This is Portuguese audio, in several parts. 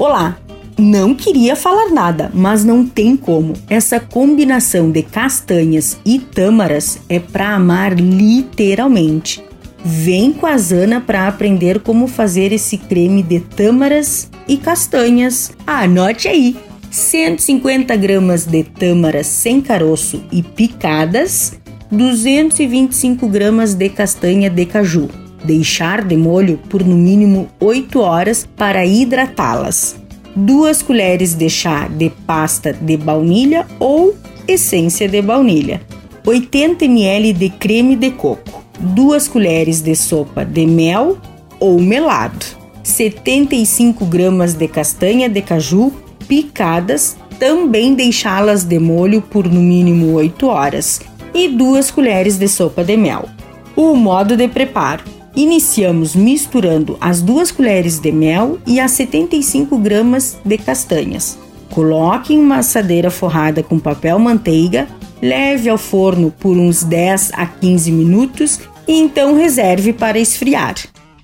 Olá! Não queria falar nada, mas não tem como. Essa combinação de castanhas e tâmaras é para amar literalmente. Vem com a Zana para aprender como fazer esse creme de tâmaras e castanhas. Anote aí! 150 gramas de tâmaras sem caroço e picadas, 225 gramas de castanha de caju. Deixar de molho por no mínimo 8 horas para hidratá-las. 2 colheres de chá de pasta de baunilha ou essência de baunilha. 80 ml de creme de coco. 2 colheres de sopa de mel ou melado. 75 gramas de castanha de caju picadas, também deixá-las de molho por no mínimo 8 horas, e 2 colheres de sopa de mel. O modo de preparo: iniciamos misturando as 2 colheres de mel e as 75 gramas de castanhas. Coloque em uma assadeira forrada com papel manteiga, leve ao forno por uns 10 a 15 minutos e então reserve para esfriar.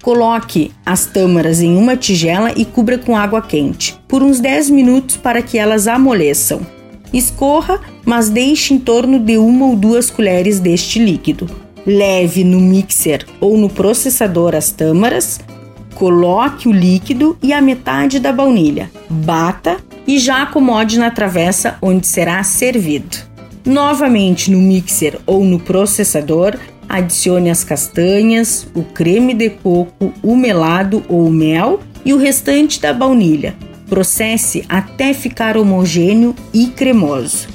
Coloque as tâmaras em uma tigela e cubra com água quente por uns 10 minutos para que elas amoleçam. Escorra, mas deixe em torno de uma ou duas colheres deste líquido. Leve no mixer ou no processador as tâmaras, coloque o líquido e a metade da baunilha. Bata e já acomode na travessa onde será servido. Novamente no mixer ou no processador, Adicione as castanhas, o creme de coco, o melado ou mel e o restante da baunilha. Processe até ficar homogêneo e cremoso.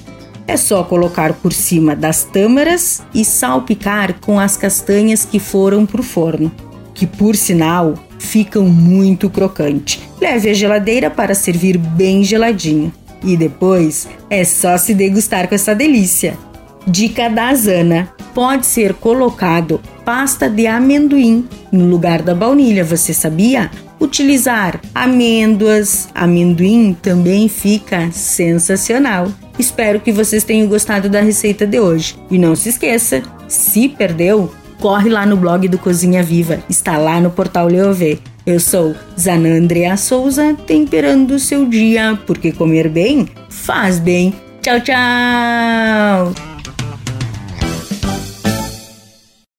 É só colocar por cima das tâmaras e salpicar com as castanhas que foram para o forno, que por sinal ficam muito crocante. Leve à geladeira para servir bem geladinho. E depois é só se degustar com essa delícia. Dica da Zana: pode ser colocado pasta de amendoim no lugar da baunilha, você sabia? Utilizar amêndoas, amendoim também fica sensacional. Espero que vocês tenham gostado da receita de hoje. E não se esqueça, se perdeu, corre lá no blog do Cozinha Viva, está lá no portal Leovê. Eu sou Zanandrea Souza, temperando o seu dia, porque comer bem faz bem. Tchau, tchau!